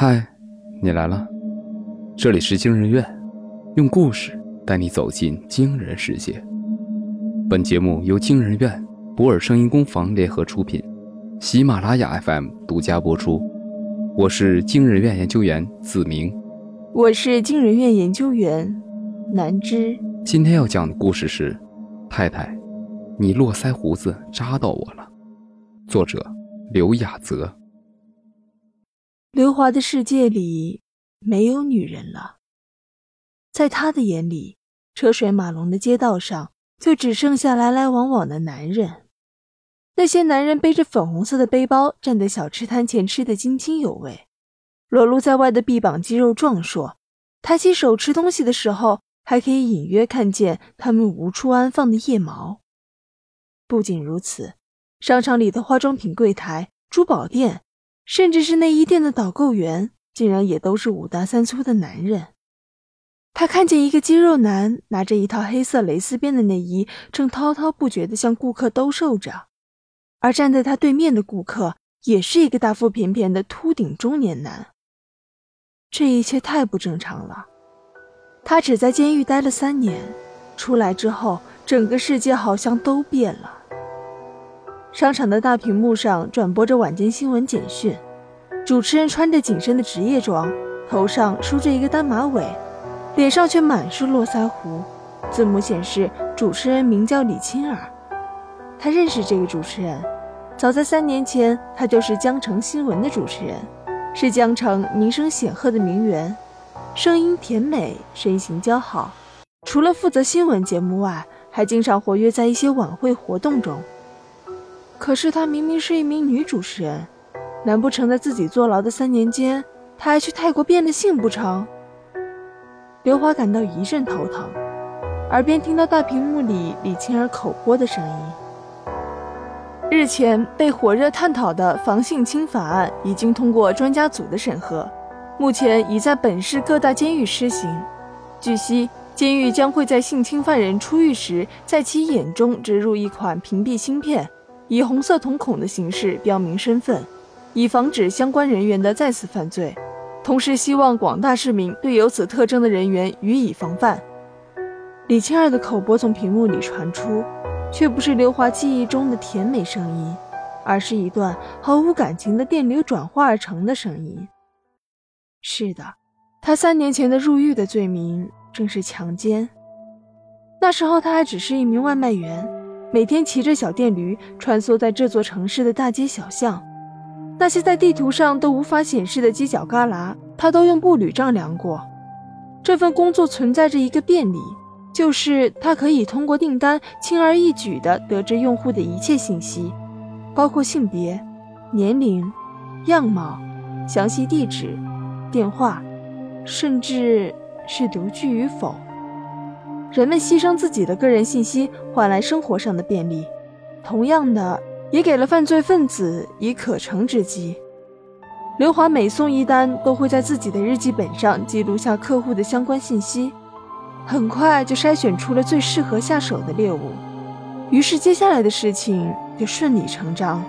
嗨，你来了，这里是惊人院，用故事带你走进惊人世界。本节目由惊人院、博尔声音工坊联合出品，喜马拉雅 FM 独家播出。我是惊人院研究员子明，我是惊人院研究员南芝。今天要讲的故事是《太太，你络腮胡子扎到我了》，作者刘雅泽。刘华的世界里没有女人了，在他的眼里，车水马龙的街道上就只剩下来来往往的男人。那些男人背着粉红色的背包，站在小吃摊前吃得津津有味，裸露在外的臂膀肌肉壮硕，抬起手吃东西的时候，还可以隐约看见他们无处安放的腋毛。不仅如此，商场里的化妆品柜台、珠宝店。甚至是内衣店的导购员，竟然也都是五大三粗的男人。他看见一个肌肉男拿着一套黑色蕾丝边的内衣，正滔滔不绝地向顾客兜售着，而站在他对面的顾客也是一个大腹便便的秃顶中年男。这一切太不正常了。他只在监狱待了三年，出来之后，整个世界好像都变了。商场的大屏幕上转播着晚间新闻简讯，主持人穿着紧身的职业装，头上梳着一个单马尾，脸上却满是络腮胡。字幕显示，主持人名叫李青儿。他认识这个主持人，早在三年前，他就是江城新闻的主持人，是江城名声显赫的名媛，声音甜美，身形姣好。除了负责新闻节目外，还经常活跃在一些晚会活动中。可是她明明是一名女主持人，难不成在自己坐牢的三年间，她还去泰国变了性不成？刘华感到一阵头疼，耳边听到大屏幕里李青儿口播的声音。日前被火热探讨的防性侵法案已经通过专家组的审核，目前已在本市各大监狱施行。据悉，监狱将会在性侵犯人出狱时，在其眼中植入一款屏蔽芯片。以红色瞳孔的形式标明身份，以防止相关人员的再次犯罪。同时，希望广大市民对有此特征的人员予以防范。李青儿的口播从屏幕里传出，却不是刘华记忆中的甜美声音，而是一段毫无感情的电流转化而成的声音。是的，他三年前的入狱的罪名正是强奸。那时候他还只是一名外卖员。每天骑着小电驴穿梭在这座城市的大街小巷，那些在地图上都无法显示的犄角旮旯，他都用步履丈量过。这份工作存在着一个便利，就是他可以通过订单轻而易举地得知用户的一切信息，包括性别、年龄、样貌、详细地址、电话，甚至是独居与否。人们牺牲自己的个人信息换来生活上的便利，同样的也给了犯罪分子以可乘之机。刘华每送一单，都会在自己的日记本上记录下客户的相关信息，很快就筛选出了最适合下手的猎物。于是接下来的事情就顺理成章。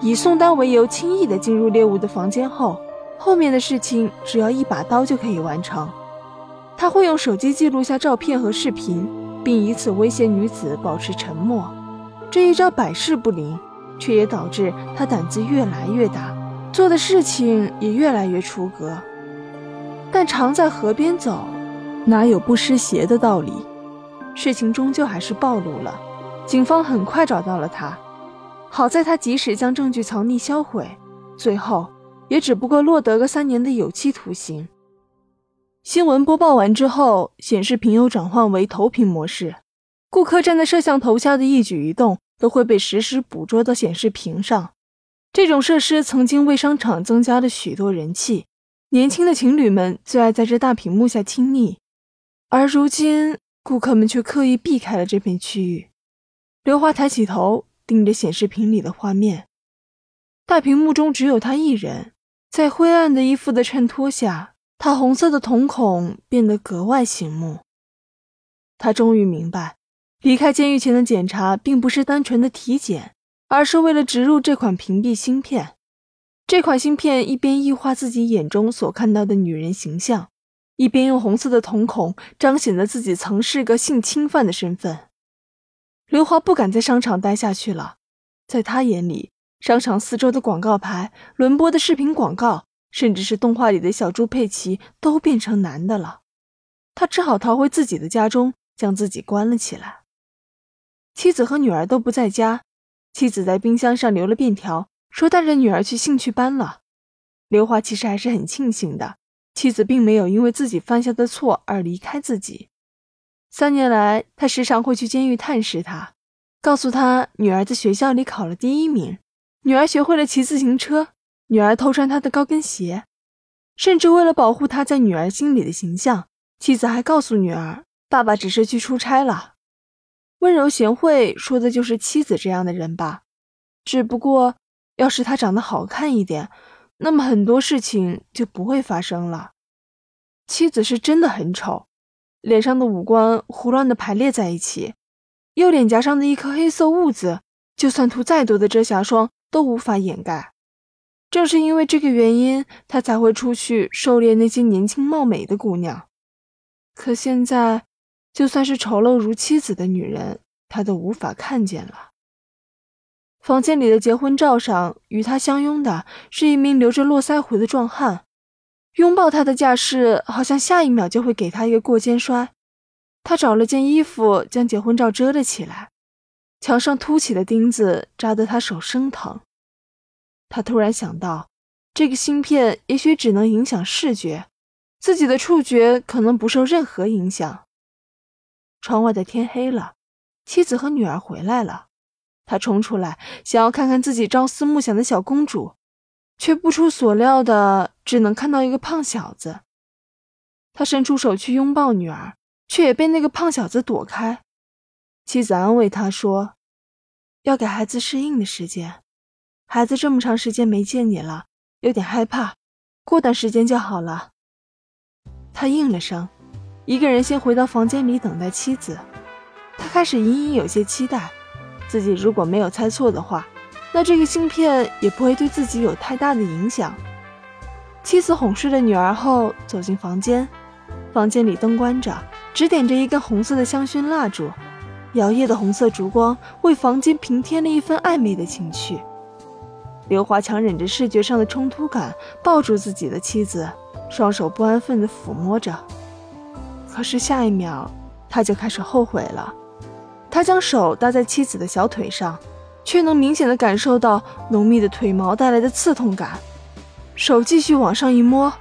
以送单为由，轻易地进入猎物的房间后，后面的事情只要一把刀就可以完成。他会用手机记录下照片和视频，并以此威胁女子保持沉默。这一招百试不灵，却也导致他胆子越来越大，做的事情也越来越出格。但常在河边走，哪有不湿鞋的道理？事情终究还是暴露了，警方很快找到了他。好在他及时将证据藏匿销毁，最后也只不过落得个三年的有期徒刑。新闻播报完之后，显示屏又转换为投屏模式。顾客站在摄像头下的一举一动都会被实时捕捉到显示屏上。这种设施曾经为商场增加了许多人气，年轻的情侣们最爱在这大屏幕下亲昵。而如今，顾客们却刻意避开了这片区域。刘华抬起头，盯着显示屏里的画面。大屏幕中只有他一人，在灰暗的衣服的衬托下。他红色的瞳孔变得格外醒目。他终于明白，离开监狱前的检查并不是单纯的体检，而是为了植入这款屏蔽芯片。这款芯片一边异化自己眼中所看到的女人形象，一边用红色的瞳孔彰显了自己曾是个性侵犯的身份。刘华不敢在商场待下去了，在他眼里，商场四周的广告牌、轮播的视频广告，甚至是动画里的小猪佩奇，都变成男的了。他只好逃回自己的家中，将自己关了起来。妻子和女儿都不在家，妻子在冰箱上留了便条。说带着女儿去兴趣班了，刘华其实还是很庆幸的，妻子并没有因为自己犯下的错而离开自己。三年来，他时常会去监狱探视他，告诉他女儿在学校里考了第一名，女儿学会了骑自行车，女儿偷穿他的高跟鞋，甚至为了保护他在女儿心里的形象，妻子还告诉女儿，爸爸只是去出差了。温柔贤惠，说的就是妻子这样的人吧，只不过。要是他长得好看一点，那么很多事情就不会发生了。妻子是真的很丑，脸上的五官胡乱的排列在一起，右脸颊上的一颗黑色痦子，就算涂再多的遮瑕霜都无法掩盖。正是因为这个原因，他才会出去狩猎那些年轻貌美的姑娘。可现在，就算是丑陋如妻子的女人，他都无法看见了。房间里的结婚照上，与他相拥的是一名留着络腮胡的壮汉，拥抱他的架势好像下一秒就会给他一个过肩摔。他找了件衣服将结婚照遮了起来，墙上凸起的钉子扎得他手生疼。他突然想到，这个芯片也许只能影响视觉，自己的触觉可能不受任何影响。窗外的天黑了，妻子和女儿回来了。他冲出来，想要看看自己朝思暮想的小公主，却不出所料的只能看到一个胖小子。他伸出手去拥抱女儿，却也被那个胖小子躲开。妻子安慰他说：“要给孩子适应的时间，孩子这么长时间没见你了，有点害怕，过段时间就好了。”他应了声，一个人先回到房间里等待妻子。他开始隐隐有些期待。自己如果没有猜错的话，那这个芯片也不会对自己有太大的影响。妻子哄睡了女儿后，走进房间，房间里灯关着，只点着一根红色的香薰蜡烛，摇曳的红色烛光为房间平添了一分暧昧的情趣。刘华强忍着视觉上的冲突感，抱住自己的妻子，双手不安分地抚摸着。可是下一秒，他就开始后悔了。他将手搭在妻子的小腿上，却能明显的感受到浓密的腿毛带来的刺痛感。手继续往上一摸，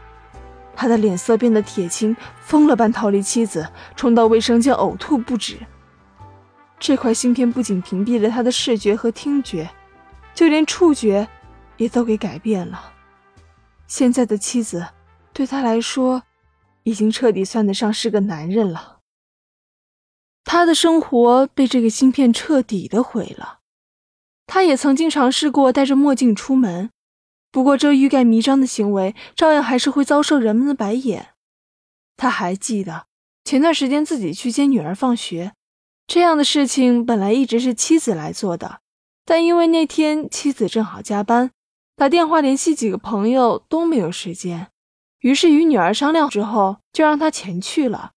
他的脸色变得铁青，疯了般逃离妻子，冲到卫生间呕吐不止。这块芯片不仅屏蔽了他的视觉和听觉，就连触觉也都给改变了。现在的妻子，对他来说，已经彻底算得上是个男人了。他的生活被这个芯片彻底的毁了。他也曾经尝试过戴着墨镜出门，不过这欲盖弥彰的行为照样还是会遭受人们的白眼。他还记得前段时间自己去接女儿放学，这样的事情本来一直是妻子来做的，但因为那天妻子正好加班，打电话联系几个朋友都没有时间，于是与女儿商量之后，就让她前去了。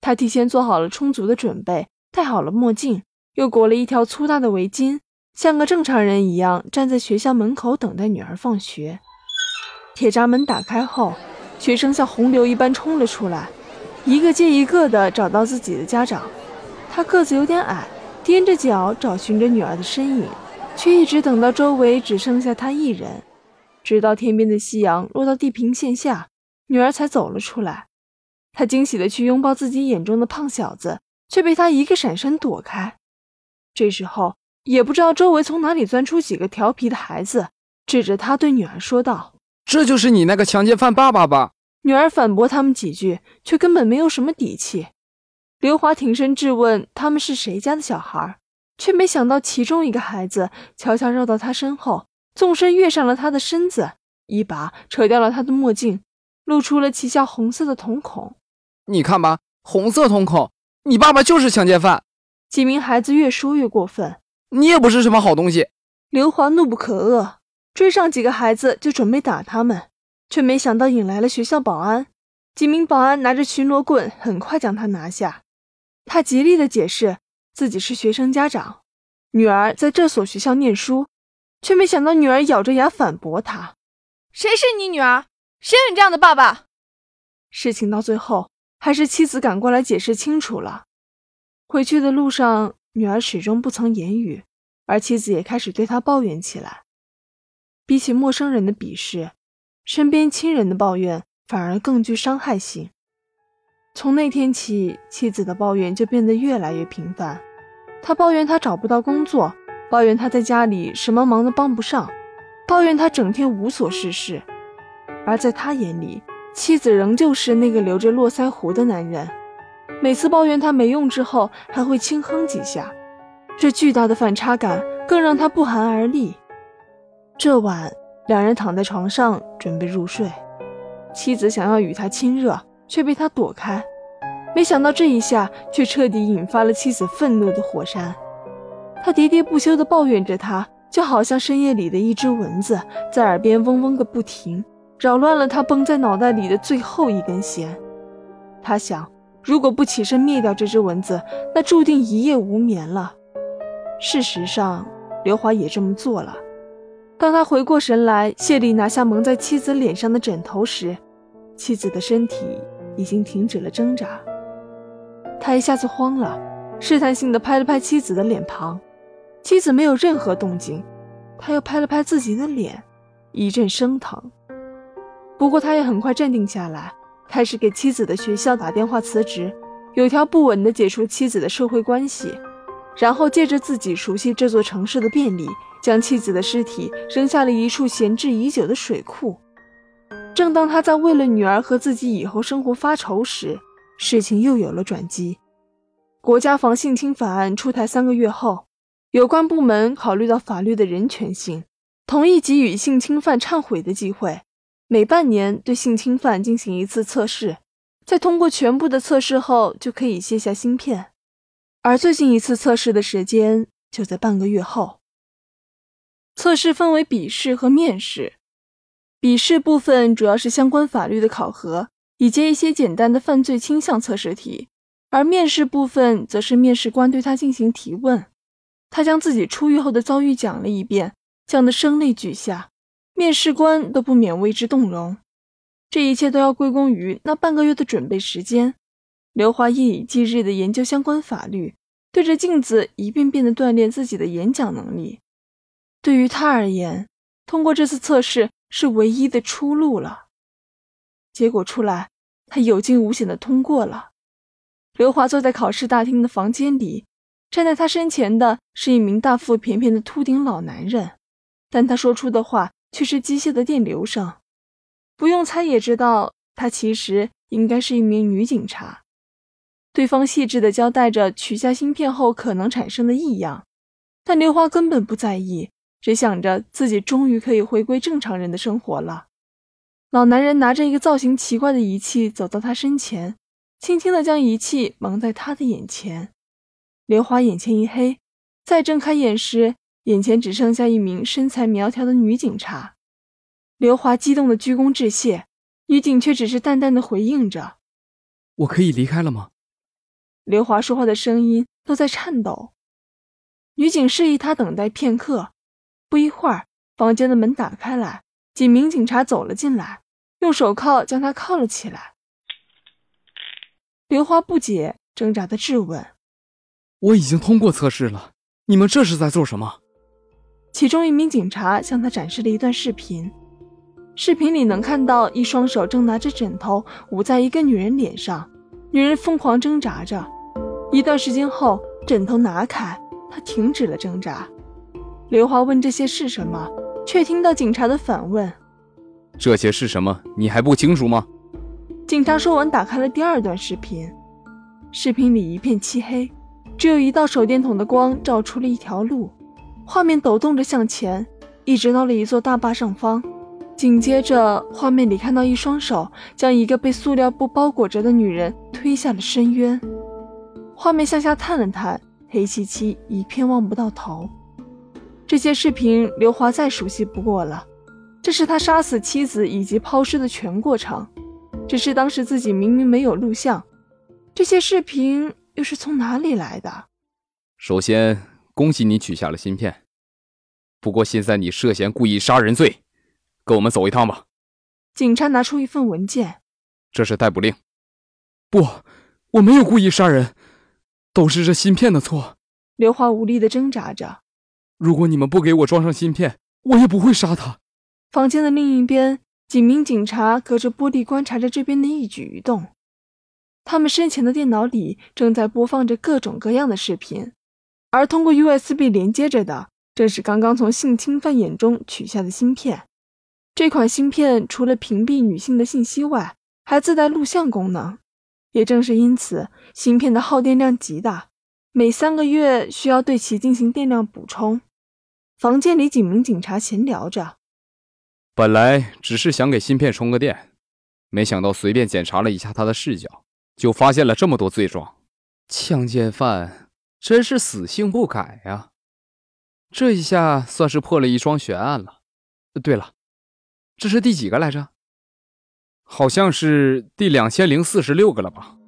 他提前做好了充足的准备，戴好了墨镜，又裹了一条粗大的围巾，像个正常人一样站在学校门口等待女儿放学。铁闸门打开后，学生像洪流一般冲了出来，一个接一个的找到自己的家长。他个子有点矮，踮着脚找寻着女儿的身影，却一直等到周围只剩下他一人，直到天边的夕阳落到地平线下，女儿才走了出来。他惊喜地去拥抱自己眼中的胖小子，却被他一个闪身躲开。这时候，也不知道周围从哪里钻出几个调皮的孩子，指着他对女儿说道：“这就是你那个强奸犯爸爸吧？”女儿反驳他们几句，却根本没有什么底气。刘华挺身质问他们是谁家的小孩，却没想到其中一个孩子悄悄绕到他身后，纵身跃上了他的身子，一把扯掉了他的墨镜，露出了旗下红色的瞳孔。你看吧，红色瞳孔，你爸爸就是强奸犯。几名孩子越说越过分，你也不是什么好东西。刘华怒不可遏，追上几个孩子就准备打他们，却没想到引来了学校保安。几名保安拿着巡逻棍，很快将他拿下。他极力的解释自己是学生家长，女儿在这所学校念书，却没想到女儿咬着牙反驳他：“谁是你女儿？谁有你这样的爸爸？”事情到最后，还是妻子赶过来解释清楚了。回去的路上，女儿始终不曾言语，而妻子也开始对他抱怨起来。比起陌生人的鄙视，身边亲人的抱怨反而更具伤害性。从那天起，妻子的抱怨就变得越来越频繁。他抱怨他找不到工作，抱怨他在家里什么忙都帮不上，抱怨他整天无所事事。而在他眼里，妻子仍旧是那个留着络腮胡的男人。每次抱怨他没用之后，还会轻哼几下。这巨大的反差感更让他不寒而栗。这晚，两人躺在床上准备入睡，妻子想要与他亲热，却被他躲开。没想到这一下却彻底引发了妻子愤怒的火山。他喋喋不休地抱怨着他，就好像深夜里的一只蚊子在耳边嗡嗡个不停，扰乱了他绷在脑袋里的最后一根弦。他想。如果不起身灭掉这只蚊子，那注定一夜无眠了。事实上，刘华也这么做了。当他回过神来，谢力拿下蒙在妻子脸上的枕头时，妻子的身体已经停止了挣扎。他一下子慌了，试探性的拍了拍妻子的脸庞，妻子没有任何动静。他又拍了拍自己的脸，一阵生疼。不过他也很快镇定下来。开始给妻子的学校打电话辞职，有条不紊地解除妻子的社会关系，然后借着自己熟悉这座城市的便利，将妻子的尸体扔下了一处闲置已久的水库。正当他在为了女儿和自己以后生活发愁时，事情又有了转机。国家防性侵法案出台三个月后，有关部门考虑到法律的人权性，同意给予性侵犯忏悔的机会。每半年对性侵犯进行一次测试，在通过全部的测试后就可以卸下芯片，而最近一次测试的时间就在半个月后。测试分为笔试和面试，笔试部分主要是相关法律的考核，以及一些简单的犯罪倾向测试题，而面试部分则是面试官对他进行提问，他将自己出狱后的遭遇讲了一遍，讲得声泪俱下。面试官都不免为之动容，这一切都要归功于那半个月的准备时间。刘华夜以继日的研究相关法律，对着镜子一遍遍的锻炼自己的演讲能力。对于他而言，通过这次测试是唯一的出路了。结果出来，他有惊无险的通过了。刘华坐在考试大厅的房间里，站在他身前的是一名大腹便便的秃顶老男人，但他说出的话。却是机械的电流声，不用猜也知道，他其实应该是一名女警察。对方细致地交代着取下芯片后可能产生的异样，但刘华根本不在意，只想着自己终于可以回归正常人的生活了。老男人拿着一个造型奇怪的仪器走到他身前，轻轻地将仪器蒙在他的眼前。刘华眼前一黑，再睁开眼时。眼前只剩下一名身材苗条的女警察，刘华激动的鞠躬致谢，女警却只是淡淡的回应着：“我可以离开了吗？”刘华说话的声音都在颤抖。女警示意他等待片刻。不一会儿，房间的门打开来，几名警察走了进来，用手铐将他铐了起来。刘华不解，挣扎的质问：“我已经通过测试了，你们这是在做什么？”其中一名警察向他展示了一段视频，视频里能看到一双手正拿着枕头捂在一个女人脸上，女人疯狂挣扎着。一段时间后，枕头拿开，她停止了挣扎。刘华问这些是什么，却听到警察的反问：“这些是什么？你还不清楚吗？”警察说完，打开了第二段视频，视频里一片漆黑，只有一道手电筒的光照出了一条路。画面抖动着向前，一直到了一座大坝上方。紧接着，画面里看到一双手将一个被塑料布包裹着的女人推下了深渊。画面向下探了探，黑漆漆一片，望不到头。这些视频刘华再熟悉不过了，这是他杀死妻子以及抛尸的全过程。只是当时自己明明没有录像，这些视频又是从哪里来的？首先，恭喜你取下了芯片。不过现在你涉嫌故意杀人罪，跟我们走一趟吧。警察拿出一份文件，这是逮捕令。不，我没有故意杀人，都是这芯片的错。刘华无力的挣扎着。如果你们不给我装上芯片，我也不会杀他。房间的另一边。几名警察隔着玻璃观察着这边的一举一动，他们身前的电脑里正在播放着各种各样的视频，而通过 USB 连接着的正是刚刚从性侵犯眼中取下的芯片。这款芯片除了屏蔽女性的信息外，还自带录像功能。也正是因此，芯片的耗电量极大，每三个月需要对其进行电量补充。房间里几名警察闲聊着。本来只是想给芯片充个电，没想到随便检查了一下他的视角，就发现了这么多罪状。强奸犯真是死性不改呀！这一下算是破了一桩悬案了。对了，这是第几个来着？好像是第两千零四十六个了吧？